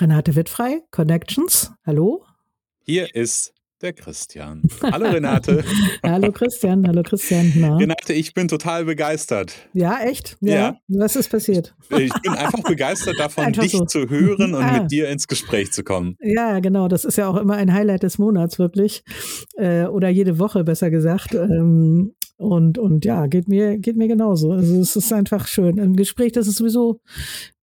Renate Wittfrei, Connections. Hallo. Hier ist der Christian. Hallo Renate. hallo Christian, hallo Christian. Na? Renate, ich bin total begeistert. Ja, echt? Ja. ja. Was ist passiert? Ich bin einfach begeistert davon, einfach dich so. zu hören und ah. mit dir ins Gespräch zu kommen. Ja, genau. Das ist ja auch immer ein Highlight des Monats, wirklich. Äh, oder jede Woche, besser gesagt. Ähm, und, und ja, geht mir, geht mir genauso. Also es ist einfach schön. Im Gespräch, das ist sowieso,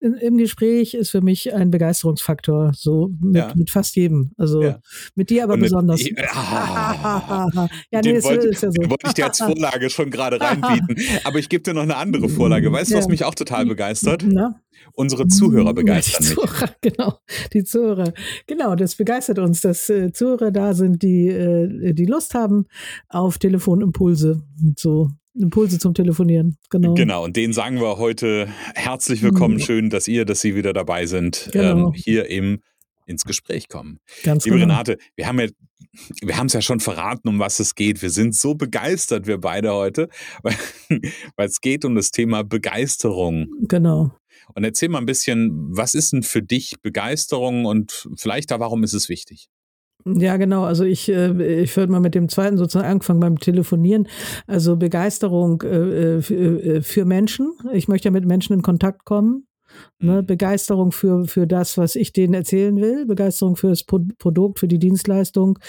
in, im Gespräch ist für mich ein Begeisterungsfaktor, so mit, ja. mit fast jedem. Also ja. mit dir aber mit, besonders. Ah, ja, nee, das wollte, ist ja so. wollte ich dir als Vorlage schon gerade reinbieten. aber ich gebe dir noch eine andere Vorlage. Weißt du, was mich auch total begeistert? Na? Unsere Zuhörer begeistern die Zuhörer, mich. Genau, die Zuhörer. Genau, das begeistert uns, dass äh, Zuhörer da sind, die, äh, die Lust haben auf Telefonimpulse. So Impulse zum Telefonieren, genau. Genau, und denen sagen wir heute herzlich willkommen. Mhm. Schön, dass ihr, dass Sie wieder dabei sind, genau. ähm, hier im ins Gespräch kommen. Ganz Liebe genau. Renate, wir haben ja, wir haben es ja schon verraten, um was es geht. Wir sind so begeistert, wir beide heute, weil, weil es geht um das Thema Begeisterung. Genau. Und erzähl mal ein bisschen, was ist denn für dich Begeisterung und vielleicht da, warum ist es wichtig? Ja, genau. Also ich, äh, ich würde mal mit dem zweiten sozusagen anfangen beim Telefonieren. Also Begeisterung äh, äh, für Menschen. Ich möchte ja mit Menschen in Kontakt kommen. Ne, mhm. Begeisterung für, für das, was ich denen erzählen will, Begeisterung für das Produkt, für die Dienstleistung,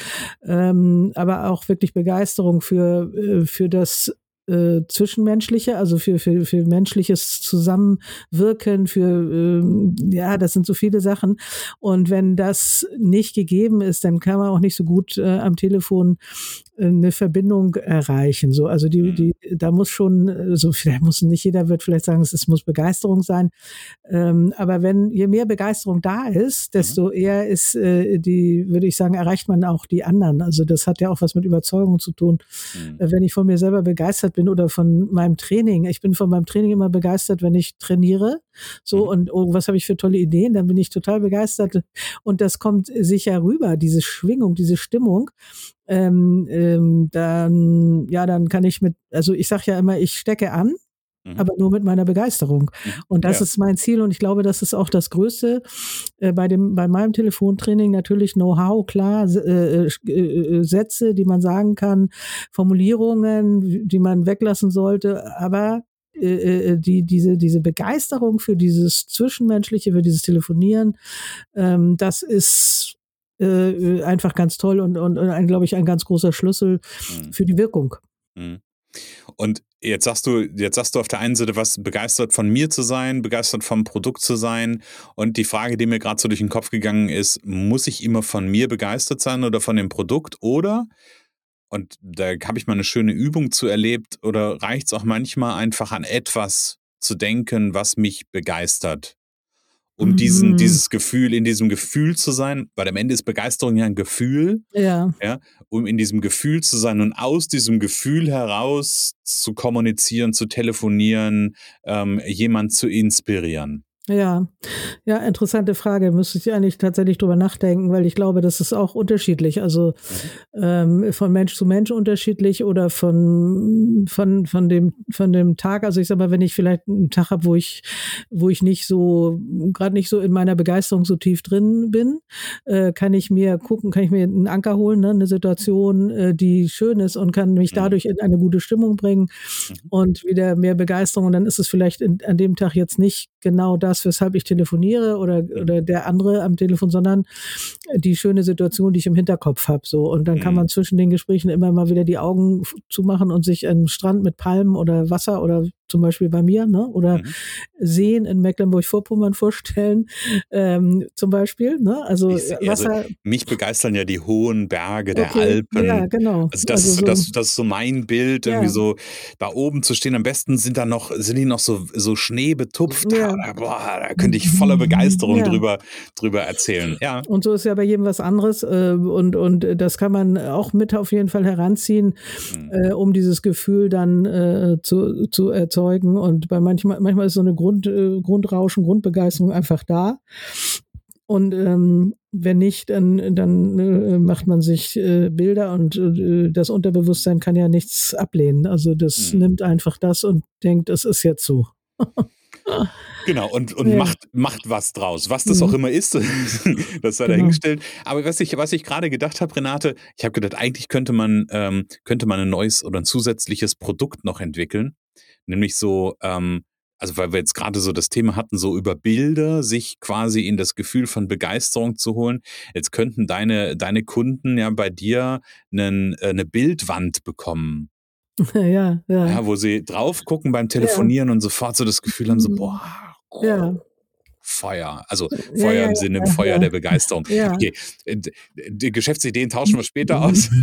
ähm, aber auch wirklich Begeisterung für, für das äh, zwischenmenschliche, also für, für, für menschliches Zusammenwirken, für, äh, ja, das sind so viele Sachen. Und wenn das nicht gegeben ist, dann kann man auch nicht so gut äh, am Telefon äh, eine Verbindung erreichen. So, also die, mhm. die, da muss schon, so also vielleicht muss nicht jeder wird vielleicht sagen, es muss Begeisterung sein. Ähm, aber wenn je mehr Begeisterung da ist, desto mhm. eher ist äh, die, würde ich sagen, erreicht man auch die anderen. Also das hat ja auch was mit Überzeugung zu tun. Mhm. Äh, wenn ich von mir selber begeistert bin oder von meinem Training, ich bin von meinem Training immer begeistert, wenn ich trainiere. So, mhm. und oh, was habe ich für tolle Ideen? Dann bin ich total begeistert. Und das kommt sicher rüber, diese Schwingung, diese Stimmung ähm, ähm, dann, ja, dann kann ich mit, also ich sage ja immer, ich stecke an, mhm. aber nur mit meiner Begeisterung. Mhm. Und das ja. ist mein Ziel und ich glaube, das ist auch das Größte äh, bei dem, bei meinem Telefontraining natürlich Know-how, klar, äh, äh, äh, Sätze, die man sagen kann, Formulierungen, die man weglassen sollte, aber äh, äh, die, diese, diese Begeisterung für dieses Zwischenmenschliche, für dieses Telefonieren, ähm, das ist äh, einfach ganz toll und, und, und ein, glaube ich, ein ganz großer Schlüssel mhm. für die Wirkung. Mhm. Und jetzt sagst du, jetzt sagst du auf der einen Seite was, begeistert von mir zu sein, begeistert vom Produkt zu sein. Und die Frage, die mir gerade so durch den Kopf gegangen ist, muss ich immer von mir begeistert sein oder von dem Produkt? Oder, und da habe ich mal eine schöne Übung zu erlebt, oder reicht es auch manchmal einfach an etwas zu denken, was mich begeistert? Um mhm. diesen, dieses Gefühl, in diesem Gefühl zu sein, weil am Ende ist Begeisterung ja ein Gefühl, ja. ja, um in diesem Gefühl zu sein und aus diesem Gefühl heraus zu kommunizieren, zu telefonieren, ähm, jemand zu inspirieren. Ja, ja, interessante Frage. Müsste ich eigentlich tatsächlich drüber nachdenken, weil ich glaube, das ist auch unterschiedlich. Also mhm. ähm, von Mensch zu Mensch unterschiedlich oder von von von dem von dem Tag. Also ich sag mal, wenn ich vielleicht einen Tag habe, wo ich wo ich nicht so gerade nicht so in meiner Begeisterung so tief drin bin, äh, kann ich mir gucken, kann ich mir einen Anker holen, ne? eine Situation, äh, die schön ist und kann mich mhm. dadurch in eine gute Stimmung bringen mhm. und wieder mehr Begeisterung. Und dann ist es vielleicht in, an dem Tag jetzt nicht genau das das, weshalb ich telefoniere oder, oder der andere am Telefon, sondern die schöne Situation, die ich im Hinterkopf habe. So. Und dann kann mhm. man zwischen den Gesprächen immer mal wieder die Augen zumachen und sich einen Strand mit Palmen oder Wasser oder zum Beispiel bei mir, ne? oder mhm. Seen in Mecklenburg-Vorpommern vorstellen, ähm, zum Beispiel. Ne? Also, ich, also Wasser. mich begeistern ja die hohen Berge der okay. Alpen. Ja, genau. Also das, also so, das, das ist so mein Bild, irgendwie ja. so da oben zu stehen. Am besten sind da noch, sind die noch so, so schneebetupft. Ja. Da, boah, da könnte ich voller Begeisterung ja. drüber, drüber erzählen. Ja. Und so ist ja bei jedem was anderes. Äh, und, und das kann man auch mit auf jeden Fall heranziehen, mhm. äh, um dieses Gefühl dann äh, zu, zu erzeugen erzeugen. Und bei manchmal, manchmal ist so eine Grund, äh, Grundrauschen, Grundbegeisterung einfach da. Und ähm, wenn nicht, dann, dann äh, macht man sich äh, Bilder und äh, das Unterbewusstsein kann ja nichts ablehnen. Also das mhm. nimmt einfach das und denkt, es ist jetzt so. Genau, und, und ja. macht, macht was draus. Was das mhm. auch immer ist, das sei genau. dahingestellt. Aber was ich, was ich gerade gedacht habe, Renate, ich habe gedacht, eigentlich könnte man, ähm, könnte man ein neues oder ein zusätzliches Produkt noch entwickeln. Nämlich so, ähm, also weil wir jetzt gerade so das Thema hatten, so über Bilder sich quasi in das Gefühl von Begeisterung zu holen. Jetzt könnten deine, deine Kunden ja bei dir einen, äh, eine Bildwand bekommen. Ja, ja. ja wo sie drauf gucken beim Telefonieren ja. und sofort so das Gefühl haben, so, mhm. boah, oh, ja. Feuer. Also Feuer ja, im Sinne im Feuer der Begeisterung. Okay. Äh, die Geschäftsideen tauschen wir später aus.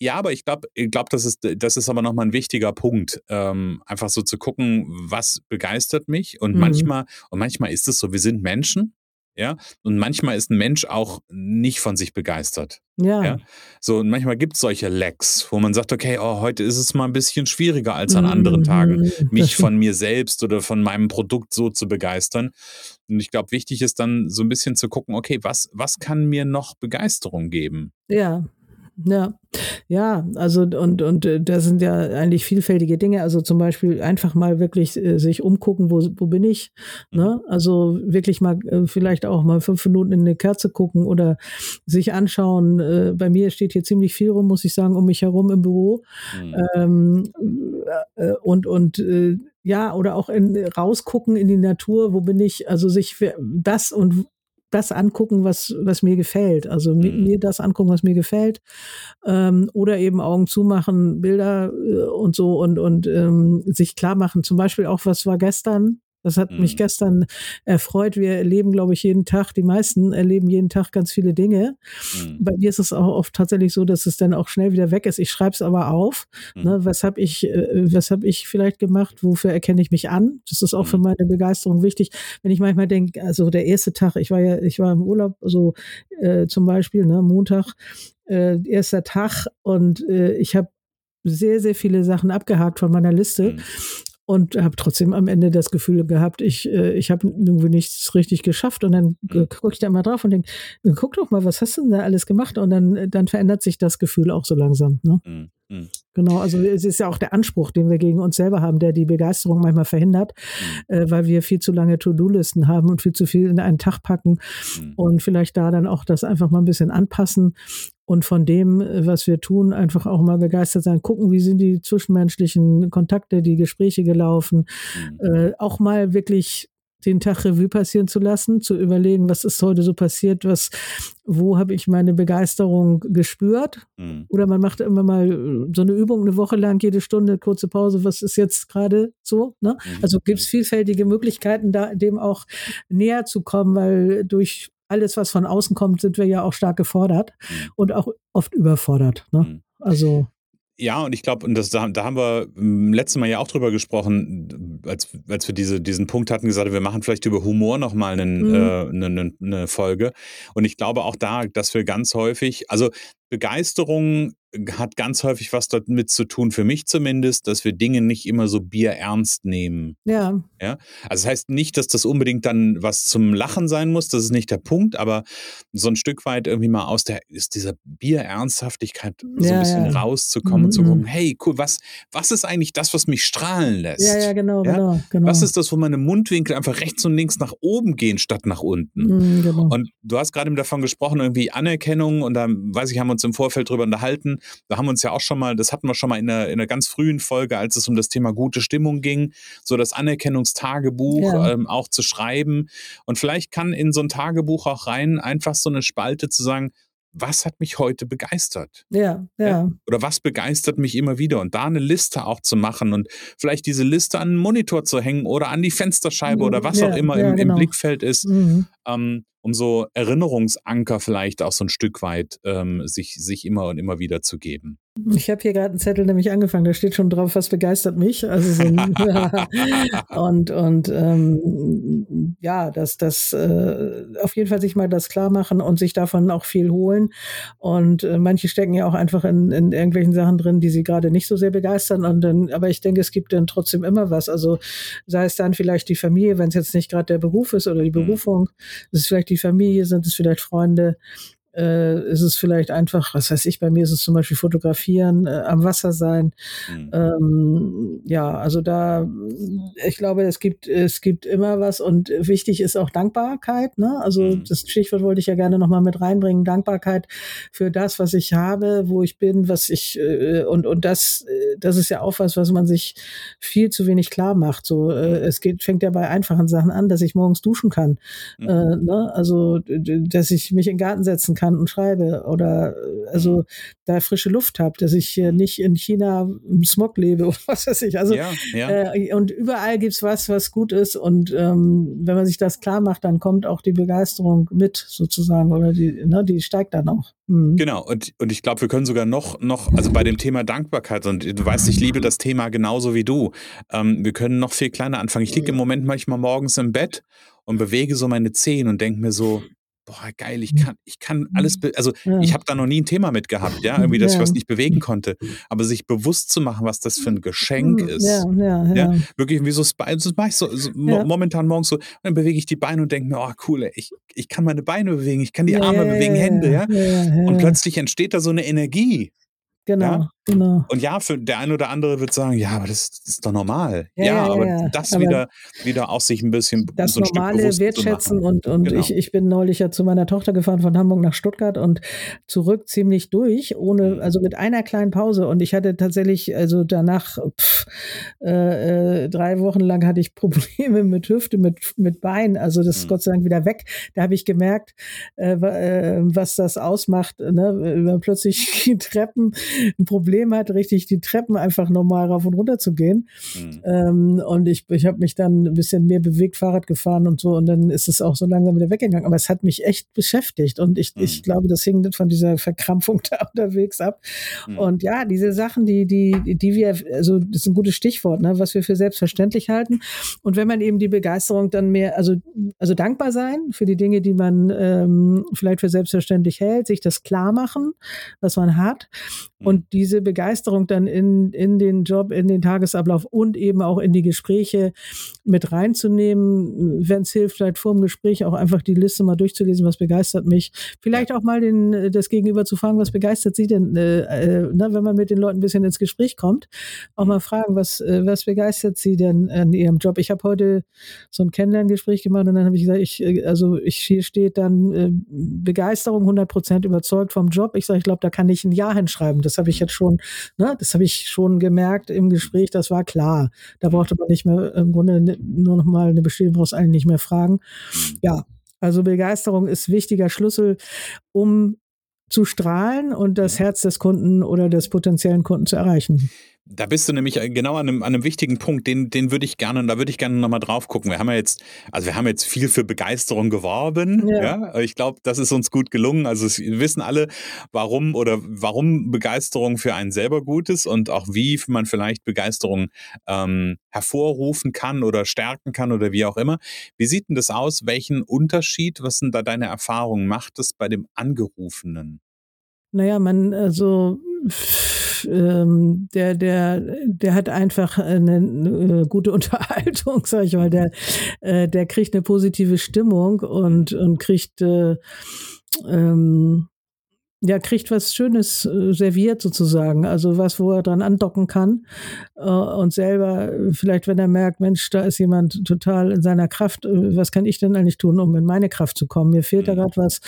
Ja, aber ich glaube, ich glaub, das, ist, das ist aber nochmal ein wichtiger Punkt. Ähm, einfach so zu gucken, was begeistert mich. Und mhm. manchmal, und manchmal ist es so, wir sind Menschen, ja, und manchmal ist ein Mensch auch nicht von sich begeistert. Ja. ja? So, und manchmal gibt es solche Lecks, wo man sagt, okay, oh, heute ist es mal ein bisschen schwieriger als an anderen Tagen, mhm. mich von mir selbst oder von meinem Produkt so zu begeistern. Und ich glaube, wichtig ist dann so ein bisschen zu gucken, okay, was, was kann mir noch Begeisterung geben? Ja, ja, ja, also und und äh, das sind ja eigentlich vielfältige Dinge. Also zum Beispiel einfach mal wirklich äh, sich umgucken, wo wo bin ich? Ne? Mhm. Also wirklich mal äh, vielleicht auch mal fünf Minuten in eine Kerze gucken oder sich anschauen. Äh, bei mir steht hier ziemlich viel rum, muss ich sagen, um mich herum im Büro. Mhm. Ähm, äh, und und äh, ja, oder auch in, rausgucken in die Natur, wo bin ich, also sich das und das angucken, was, was mir gefällt. Also mhm. mir das angucken, was mir gefällt. Ähm, oder eben Augen zumachen, Bilder äh, und so und, und ähm, sich klar machen. Zum Beispiel auch, was war gestern? Das hat mhm. mich gestern erfreut. Wir erleben, glaube ich, jeden Tag, die meisten erleben jeden Tag ganz viele Dinge. Mhm. Bei mir ist es auch oft tatsächlich so, dass es dann auch schnell wieder weg ist. Ich schreibe es aber auf. Mhm. Ne, was habe ich, äh, was habe ich vielleicht gemacht? Wofür erkenne ich mich an? Das ist auch für mhm. meine Begeisterung wichtig. Wenn ich manchmal denke, also der erste Tag, ich war ja, ich war im Urlaub, so äh, zum Beispiel, ne, Montag, äh, erster Tag und äh, ich habe sehr, sehr viele Sachen abgehakt von meiner Liste. Mhm und habe trotzdem am Ende das Gefühl gehabt, ich, äh, ich habe irgendwie nichts richtig geschafft. Und dann mhm. gucke ich da mal drauf und denke, guck doch mal, was hast du denn da alles gemacht? Und dann, dann verändert sich das Gefühl auch so langsam. Ne? Mhm. mhm. Genau, also es ist ja auch der Anspruch, den wir gegen uns selber haben, der die Begeisterung manchmal verhindert, mhm. äh, weil wir viel zu lange To-Do-Listen haben und viel zu viel in einen Tag packen mhm. und vielleicht da dann auch das einfach mal ein bisschen anpassen und von dem, äh, was wir tun, einfach auch mal begeistert sein, gucken, wie sind die zwischenmenschlichen Kontakte, die Gespräche gelaufen, mhm. äh, auch mal wirklich den Tag Revue passieren zu lassen, zu überlegen, was ist heute so passiert, was, wo habe ich meine Begeisterung gespürt? Mhm. Oder man macht immer mal äh, so eine Übung eine Woche lang, jede Stunde, kurze Pause, was ist jetzt gerade so? Ne? Mhm. Also gibt es vielfältige Möglichkeiten, da dem auch näher zu kommen, weil durch alles, was von außen kommt, sind wir ja auch stark gefordert mhm. und auch oft überfordert. Ne? Mhm. Also ja, und ich glaube, und das, da, da haben wir letztes Mal ja auch drüber gesprochen, als, als wir diese, diesen Punkt hatten, gesagt, wir machen vielleicht über Humor nochmal mhm. äh, eine, eine Folge. Und ich glaube auch da, dass wir ganz häufig, also Begeisterung hat ganz häufig was damit zu tun, für mich zumindest, dass wir Dinge nicht immer so bierernst nehmen. Ja. ja. Also das heißt nicht, dass das unbedingt dann was zum Lachen sein muss, das ist nicht der Punkt, aber so ein Stück weit irgendwie mal aus der, ist dieser Bierernsthaftigkeit so ein bisschen ja. rauszukommen mhm. und zu gucken, hey, cool, was, was ist eigentlich das, was mich strahlen lässt? Ja, ja, genau, ja? genau, genau. Was ist das, wo meine Mundwinkel einfach rechts und links nach oben gehen, statt nach unten? Mhm, genau. Und du hast gerade davon gesprochen, irgendwie Anerkennung und da weiß ich, haben wir uns im Vorfeld drüber unterhalten. Da haben wir uns ja auch schon mal, das hatten wir schon mal in einer, in einer ganz frühen Folge, als es um das Thema gute Stimmung ging, so das Anerkennungstagebuch ja. ähm, auch zu schreiben. Und vielleicht kann in so ein Tagebuch auch rein einfach so eine Spalte zu sagen, was hat mich heute begeistert? Ja, ja. Oder was begeistert mich immer wieder? Und da eine Liste auch zu machen und vielleicht diese Liste an den Monitor zu hängen oder an die Fensterscheibe oder was ja, auch immer ja, im, genau. im, Blickfeld ist, mhm. ähm, um so Erinnerungsanker vielleicht auch so ein Stück weit ähm, sich, sich immer und immer wieder zu geben. Ich habe hier gerade einen Zettel nämlich angefangen, da steht schon drauf, was begeistert mich. Also so ein, und und ähm, ja, dass das äh, auf jeden Fall sich mal das klar machen und sich davon auch viel holen. Und äh, manche stecken ja auch einfach in, in irgendwelchen Sachen drin, die sie gerade nicht so sehr begeistern. Und dann, aber ich denke, es gibt dann trotzdem immer was. Also sei es dann vielleicht die Familie, wenn es jetzt nicht gerade der Beruf ist oder die mhm. Berufung, es ist vielleicht die Familie, sind es vielleicht Freunde äh, ist es vielleicht einfach, was weiß ich, bei mir ist es zum Beispiel fotografieren, äh, am Wasser sein. Mhm. Ähm, ja, also da, ich glaube, es gibt, es gibt immer was und wichtig ist auch Dankbarkeit. Ne? Also mhm. das Stichwort wollte ich ja gerne nochmal mit reinbringen. Dankbarkeit für das, was ich habe, wo ich bin, was ich, äh, und, und das, äh, das ist ja auch was, was man sich viel zu wenig klar macht. So, äh, mhm. es geht, fängt ja bei einfachen Sachen an, dass ich morgens duschen kann. Mhm. Äh, ne? Also, dass ich mich in den Garten setzen kann und schreibe oder äh, also mhm. da frische Luft habe, dass ich nicht in China im Smog lebe oder was weiß ich. Also ja, ja. Äh, und überall gibt's was, was gut ist und ähm, wenn man sich das klar macht, dann kommt auch die Begeisterung mit sozusagen oder die, ne, die steigt dann auch. Mhm. Genau und und ich glaube, wir können sogar noch noch also bei dem Thema Dankbarkeit und du weißt, ich liebe das Thema genauso wie du. Ähm, wir können noch viel kleiner anfangen. Ich liege im Moment manchmal morgens im Bett und bewege so meine Zehen und denke mir so, boah, geil, ich kann, ich kann alles, also ja. ich habe da noch nie ein Thema mit gehabt, ja, irgendwie, dass ja. ich was nicht bewegen konnte. Aber sich bewusst zu machen, was das für ein Geschenk ist. Ja, ja, ja. Wirklich wie so, das mache ich so, so momentan morgens so, dann bewege ich die Beine und denke mir, oh cool, ey, ich, ich kann meine Beine bewegen, ich kann die Arme bewegen, Hände, ja. Und plötzlich entsteht da so eine Energie. Genau, ja? genau. Und ja, für der eine oder andere wird sagen, ja, aber das, das ist doch normal. Ja, ja aber das aber wieder, wieder auch sich ein bisschen das so ein normale wertschätzen und, und genau. ich, ich bin neulich ja zu meiner Tochter gefahren von Hamburg nach Stuttgart und zurück ziemlich durch, ohne, mhm. also mit einer kleinen Pause. Und ich hatte tatsächlich, also danach pff, äh, äh, drei Wochen lang hatte ich Probleme mit Hüfte, mit, mit Bein. Also das ist mhm. Gott sei Dank wieder weg. Da habe ich gemerkt, äh, äh, was das ausmacht, ne? wenn man plötzlich die Treppen ein Problem hat, richtig die Treppen einfach normal rauf und runter zu gehen. Mhm. Ähm, und ich, ich habe mich dann ein bisschen mehr bewegt, Fahrrad gefahren und so. Und dann ist es auch so langsam wieder weggegangen. Aber es hat mich echt beschäftigt. Und ich, mhm. ich glaube, das hing von dieser Verkrampfung da unterwegs ab. Mhm. Und ja, diese Sachen, die, die, die wir, also das ist ein gutes Stichwort, ne, was wir für selbstverständlich halten. Und wenn man eben die Begeisterung dann mehr, also, also dankbar sein für die Dinge, die man ähm, vielleicht für selbstverständlich hält, sich das klar machen, was man hat und diese Begeisterung dann in, in den Job, in den Tagesablauf und eben auch in die Gespräche mit reinzunehmen, wenn es hilft, vielleicht vor dem Gespräch auch einfach die Liste mal durchzulesen, was begeistert mich. Vielleicht auch mal den, das Gegenüber zu fragen, was begeistert Sie denn, äh, äh, ne, wenn man mit den Leuten ein bisschen ins Gespräch kommt, auch mal fragen, was, äh, was begeistert Sie denn an Ihrem Job? Ich habe heute so ein Kennenlerngespräch gemacht und dann habe ich gesagt, ich, äh, also ich, hier steht dann äh, Begeisterung, 100 Prozent überzeugt vom Job. Ich sage, ich glaube, da kann ich ein Ja hinschreiben. Das habe ich jetzt schon, ne, das habe ich schon gemerkt im Gespräch, das war klar. Da brauchte man nicht mehr im Grunde nur noch mal eine Bestätigung, brauchst eigentlich nicht mehr fragen. Ja, also Begeisterung ist wichtiger Schlüssel, um zu strahlen und das Herz des Kunden oder des potenziellen Kunden zu erreichen. Da bist du nämlich äh, genau an einem, an einem wichtigen Punkt, den, den würde ich gerne, da würde ich gerne nochmal drauf gucken. Wir haben ja jetzt, also wir haben jetzt viel für Begeisterung geworben. Ja. ja? Ich glaube, das ist uns gut gelungen. Also wir wissen alle, warum oder warum Begeisterung für einen selber gut ist und auch wie man vielleicht Begeisterung ähm, hervorrufen kann oder stärken kann oder wie auch immer. Wie sieht denn das aus? Welchen Unterschied, was sind da deine Erfahrungen, macht es bei dem Angerufenen? Naja, man, also ähm, der, der, der hat einfach eine, eine gute Unterhaltung, sag ich mal. Der, äh, der kriegt eine positive Stimmung und, und kriegt äh, ähm, ja, kriegt was Schönes äh, serviert sozusagen, also was, wo er dran andocken kann äh, und selber vielleicht, wenn er merkt, Mensch, da ist jemand total in seiner Kraft, äh, was kann ich denn eigentlich tun, um in meine Kraft zu kommen? Mir fehlt da mhm. gerade was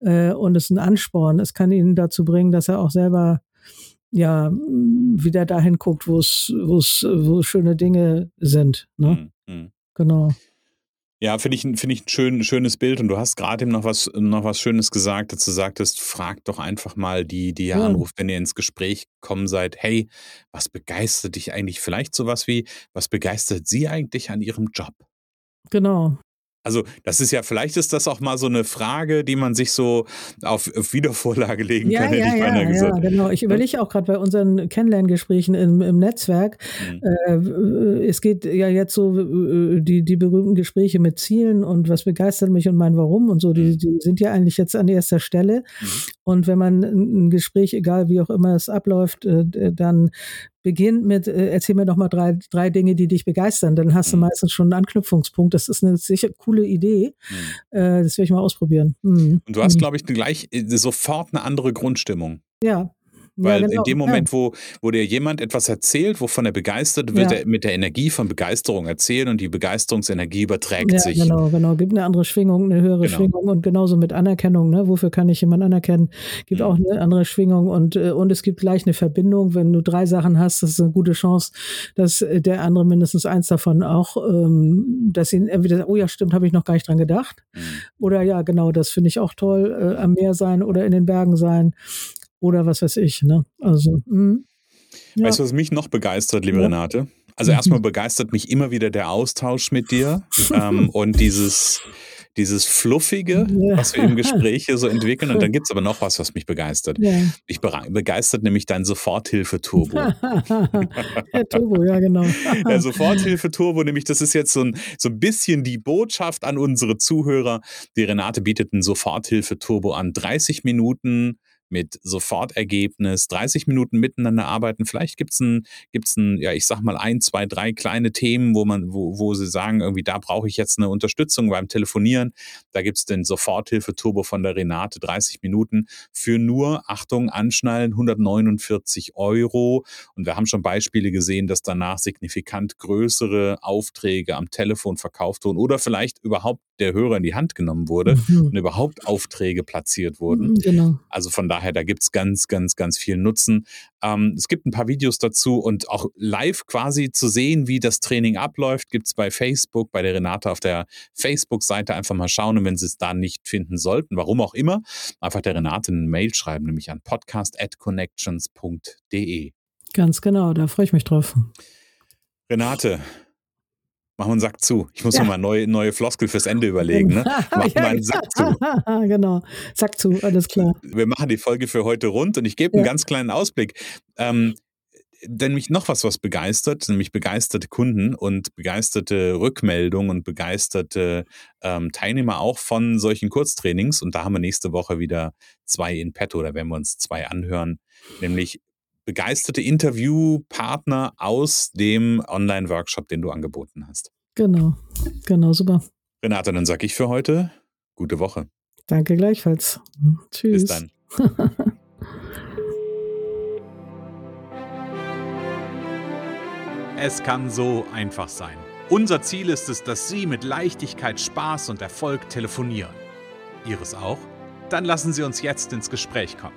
äh, und es ist ein Ansporn. Es kann ihn dazu bringen, dass er auch selber ja wieder dahin guckt, wo es, wo es, wo schöne Dinge sind. Ne? Mhm. mhm. Genau. Ja, finde ich, find ich ein schön, schönes Bild und du hast gerade eben noch was, noch was Schönes gesagt, dass du sagtest, frag doch einfach mal die, die ihr ja. anruft, wenn ihr ins Gespräch kommen seid, hey, was begeistert dich eigentlich? Vielleicht sowas wie, was begeistert sie eigentlich an ihrem Job? Genau. Also, das ist ja, vielleicht ist das auch mal so eine Frage, die man sich so auf, auf Wiedervorlage legen ja, kann, hätte ja, ich ja, gesagt. Ja, genau. Ich überlege auch gerade bei unseren Kennenlerngesprächen im, im Netzwerk. Mhm. Äh, es geht ja jetzt so die, die berühmten Gespräche mit Zielen und was begeistert mich und mein Warum und so, die, mhm. die sind ja eigentlich jetzt an erster Stelle. Mhm. Und wenn man ein Gespräch, egal wie auch immer es abläuft, äh, dann beginnt mit, äh, erzähl mir doch mal drei, drei Dinge, die dich begeistern. Dann hast du mhm. meistens schon einen Anknüpfungspunkt. Das ist eine sicher coole Idee. Mhm. Äh, das werde ich mal ausprobieren. Mhm. Und du hast, mhm. glaube ich, gleich äh, sofort eine andere Grundstimmung. Ja, weil ja, genau. in dem Moment, ja. wo, wo dir jemand etwas erzählt, wovon er begeistert wird, ja. er mit der Energie von Begeisterung erzählen und die Begeisterungsenergie überträgt sich. Genau, genau. Gibt eine andere Schwingung, eine höhere genau. Schwingung und genauso mit Anerkennung. Ne? Wofür kann ich jemanden anerkennen? Gibt mhm. auch eine andere Schwingung und, äh, und es gibt gleich eine Verbindung. Wenn du drei Sachen hast, das ist eine gute Chance, dass äh, der andere mindestens eins davon auch, ähm, dass ihn entweder, oh ja, stimmt, habe ich noch gar nicht dran gedacht. Mhm. Oder ja, genau, das finde ich auch toll, äh, am Meer sein oder in den Bergen sein oder was weiß ich. Ne? Also, mh. Ja. Weißt du, was mich noch begeistert, liebe ja. Renate? Also erstmal begeistert mich immer wieder der Austausch mit dir ähm, und dieses, dieses Fluffige, ja. was wir im Gespräch hier so entwickeln. Und dann gibt es aber noch was, was mich begeistert. Ja. Mich begeistert nämlich dein Soforthilfe-Turbo. ja, Turbo, ja, genau. Der Soforthilfe-Turbo, nämlich das ist jetzt so ein, so ein bisschen die Botschaft an unsere Zuhörer. Die Renate bietet einen Soforthilfe-Turbo an. 30 Minuten mit Sofortergebnis, 30 Minuten miteinander arbeiten. Vielleicht gibt es ein, gibt's ein, ja, ich sag mal, ein, zwei, drei kleine Themen, wo man, wo, wo sie sagen, irgendwie, da brauche ich jetzt eine Unterstützung beim Telefonieren. Da gibt es den Soforthilfe-Turbo von der Renate, 30 Minuten für nur, Achtung, anschnallen, 149 Euro. Und wir haben schon Beispiele gesehen, dass danach signifikant größere Aufträge am Telefon verkauft wurden oder vielleicht überhaupt der Hörer in die Hand genommen wurde mhm. und überhaupt Aufträge platziert wurden. Mhm, genau. Also von daher, da gibt es ganz, ganz, ganz viel Nutzen. Ähm, es gibt ein paar Videos dazu und auch live quasi zu sehen, wie das Training abläuft, gibt es bei Facebook, bei der Renate auf der Facebook-Seite einfach mal schauen und wenn Sie es da nicht finden sollten, warum auch immer, einfach der Renate eine Mail schreiben, nämlich an podcast.connections.de. Ganz genau, da freue ich mich drauf. Renate, Mach mal einen Sack zu. Ich muss ja. mal neue, neue Floskel fürs Ende überlegen. Ne? Mach mal einen Sack zu. genau, Sack zu, alles klar. Wir machen die Folge für heute rund und ich gebe einen ganz kleinen Ausblick. Ähm, denn mich noch was, was begeistert, nämlich begeisterte Kunden und begeisterte Rückmeldungen und begeisterte ähm, Teilnehmer auch von solchen Kurztrainings. Und da haben wir nächste Woche wieder zwei in petto, da werden wir uns zwei anhören, nämlich begeisterte Interviewpartner aus dem Online-Workshop, den du angeboten hast. Genau, genau, super. Renate, dann sage ich für heute gute Woche. Danke gleichfalls. Tschüss. Bis dann. es kann so einfach sein. Unser Ziel ist es, dass Sie mit Leichtigkeit, Spaß und Erfolg telefonieren. Ihres auch? Dann lassen Sie uns jetzt ins Gespräch kommen.